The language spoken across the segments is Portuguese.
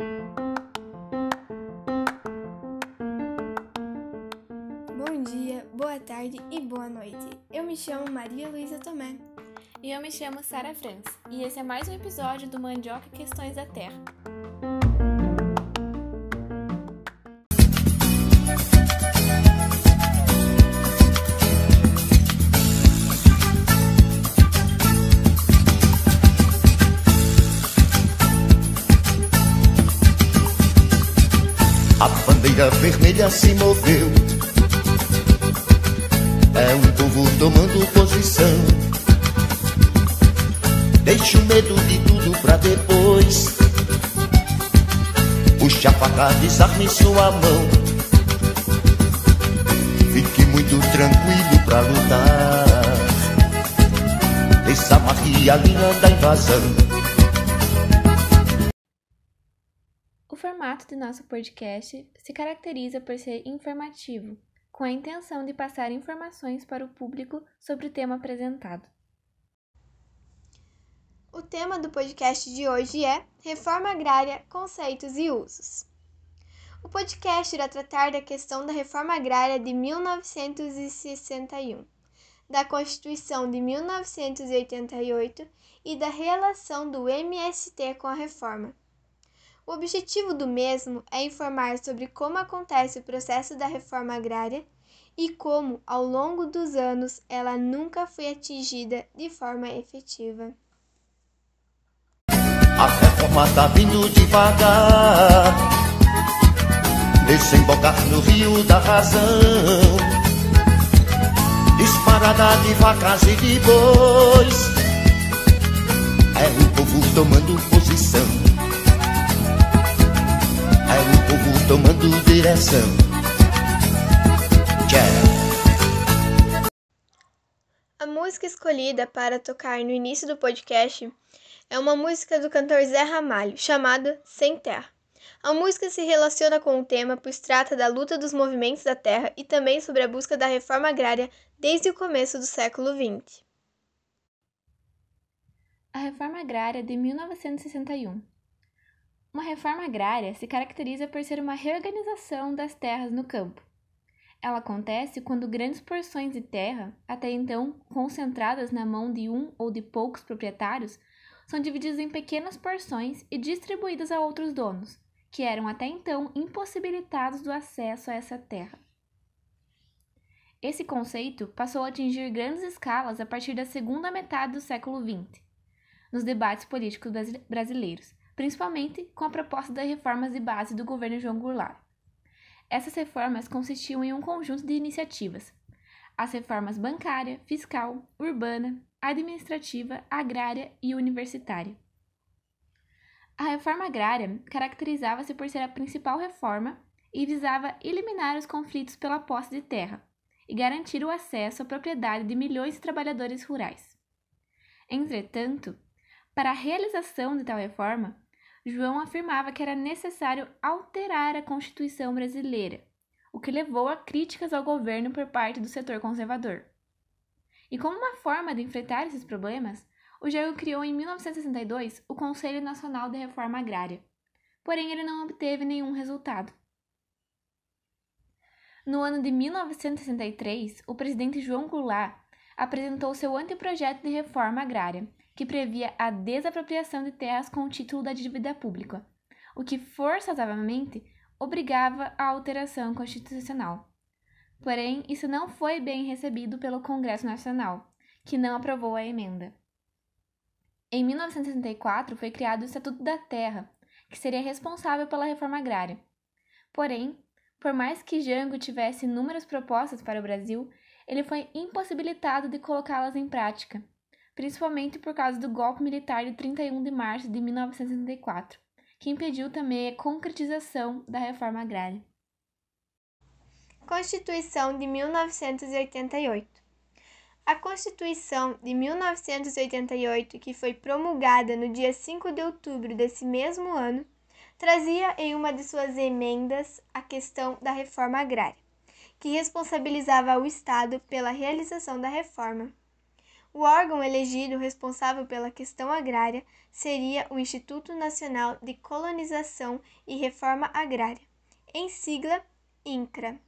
Bom dia, boa tarde e boa noite. Eu me chamo Maria Luísa Tomé. E eu me chamo Sara Franz, e esse é mais um episódio do Mandioca Questões da Terra. A bandeira vermelha se moveu. É um povo tomando posição. Deixa o medo de tudo pra depois. Puxa a faca, desarme sua mão. Fique muito tranquilo pra lutar. Desamarre a linha da invasão. Formato do nosso podcast se caracteriza por ser informativo, com a intenção de passar informações para o público sobre o tema apresentado. O tema do podcast de hoje é Reforma Agrária, Conceitos e Usos. O podcast irá tratar da questão da reforma agrária de 1961, da Constituição de 1988 e da relação do MST com a reforma. O objetivo do mesmo é informar sobre como acontece o processo da reforma agrária e como, ao longo dos anos, ela nunca foi atingida de forma efetiva. A reforma tá vindo devagar Desembocar no rio da razão Disparada de vacas e de bois É o povo tomando posição É o povo tomando direção Yeah. A música escolhida para tocar no início do podcast é uma música do cantor Zé Ramalho, chamada Sem Terra. A música se relaciona com o tema, pois trata da luta dos movimentos da terra e também sobre a busca da reforma agrária desde o começo do século XX. A Reforma Agrária de 1961 Uma reforma agrária se caracteriza por ser uma reorganização das terras no campo. Ela acontece quando grandes porções de terra, até então concentradas na mão de um ou de poucos proprietários, são divididas em pequenas porções e distribuídas a outros donos, que eram até então impossibilitados do acesso a essa terra. Esse conceito passou a atingir grandes escalas a partir da segunda metade do século XX, nos debates políticos brasileiros, principalmente com a proposta das reformas de base do governo João Goulart. Essas reformas consistiam em um conjunto de iniciativas: as reformas bancária, fiscal, urbana, administrativa, agrária e universitária. A reforma agrária caracterizava-se por ser a principal reforma e visava eliminar os conflitos pela posse de terra e garantir o acesso à propriedade de milhões de trabalhadores rurais. Entretanto, para a realização de tal reforma, João afirmava que era necessário alterar a Constituição brasileira, o que levou a críticas ao governo por parte do setor conservador. E como uma forma de enfrentar esses problemas, o Jair criou em 1962 o Conselho Nacional de Reforma Agrária. Porém, ele não obteve nenhum resultado. No ano de 1963, o presidente João Goulart apresentou seu anteprojeto de reforma agrária, que previa a desapropriação de terras com o título da dívida pública, o que forçosamente obrigava a alteração constitucional. Porém, isso não foi bem recebido pelo Congresso Nacional, que não aprovou a emenda. Em 1964 foi criado o Estatuto da Terra, que seria responsável pela reforma agrária. Porém, por mais que Jango tivesse inúmeras propostas para o Brasil, ele foi impossibilitado de colocá-las em prática, principalmente por causa do golpe militar de 31 de março de 1964, que impediu também a concretização da reforma agrária. Constituição de 1988 A Constituição de 1988, que foi promulgada no dia 5 de outubro desse mesmo ano, trazia em uma de suas emendas a questão da reforma agrária, que responsabilizava o Estado pela realização da reforma. O órgão elegido responsável pela questão agrária seria o Instituto Nacional de Colonização e Reforma Agrária, em sigla INCRA.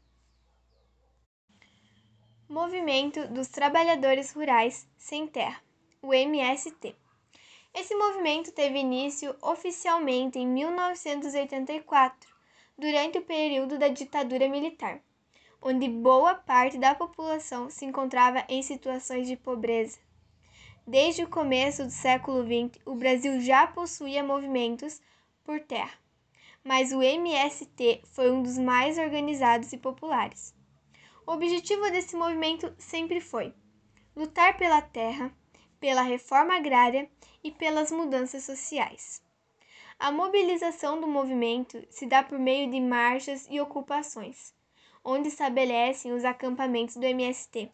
Movimento dos Trabalhadores Rurais Sem Terra, o MST. Esse movimento teve início oficialmente em 1984, durante o período da ditadura militar, onde boa parte da população se encontrava em situações de pobreza. Desde o começo do século XX, o Brasil já possuía movimentos por terra, mas o MST foi um dos mais organizados e populares. O objetivo desse movimento sempre foi lutar pela terra, pela reforma agrária e pelas mudanças sociais. A mobilização do movimento se dá por meio de marchas e ocupações, onde estabelecem os acampamentos do MST.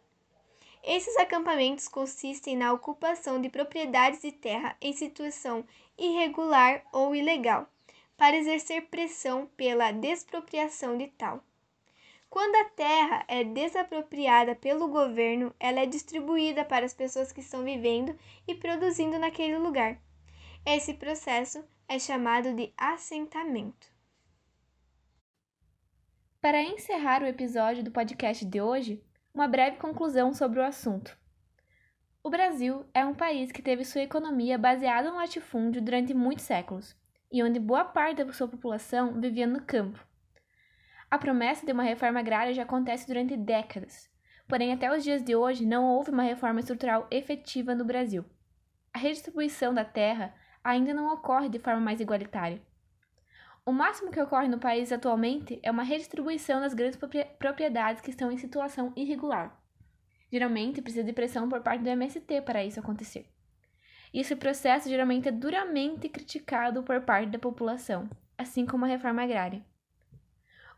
Esses acampamentos consistem na ocupação de propriedades de terra em situação irregular ou ilegal, para exercer pressão pela despropriação de tal. Quando a terra é desapropriada pelo governo, ela é distribuída para as pessoas que estão vivendo e produzindo naquele lugar. Esse processo é chamado de assentamento. Para encerrar o episódio do podcast de hoje, uma breve conclusão sobre o assunto. O Brasil é um país que teve sua economia baseada no latifúndio durante muitos séculos e onde boa parte da sua população vivia no campo. A promessa de uma reforma agrária já acontece durante décadas, porém, até os dias de hoje não houve uma reforma estrutural efetiva no Brasil. A redistribuição da terra ainda não ocorre de forma mais igualitária. O máximo que ocorre no país atualmente é uma redistribuição das grandes propriedades que estão em situação irregular. Geralmente precisa de pressão por parte do MST para isso acontecer. E esse processo geralmente é duramente criticado por parte da população, assim como a reforma agrária.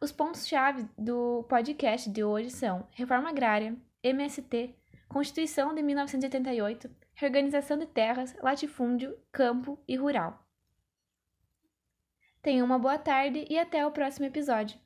Os pontos-chave do podcast de hoje são reforma agrária, MST, Constituição de 1988, reorganização de terras, latifúndio, campo e rural. Tenha uma boa tarde e até o próximo episódio.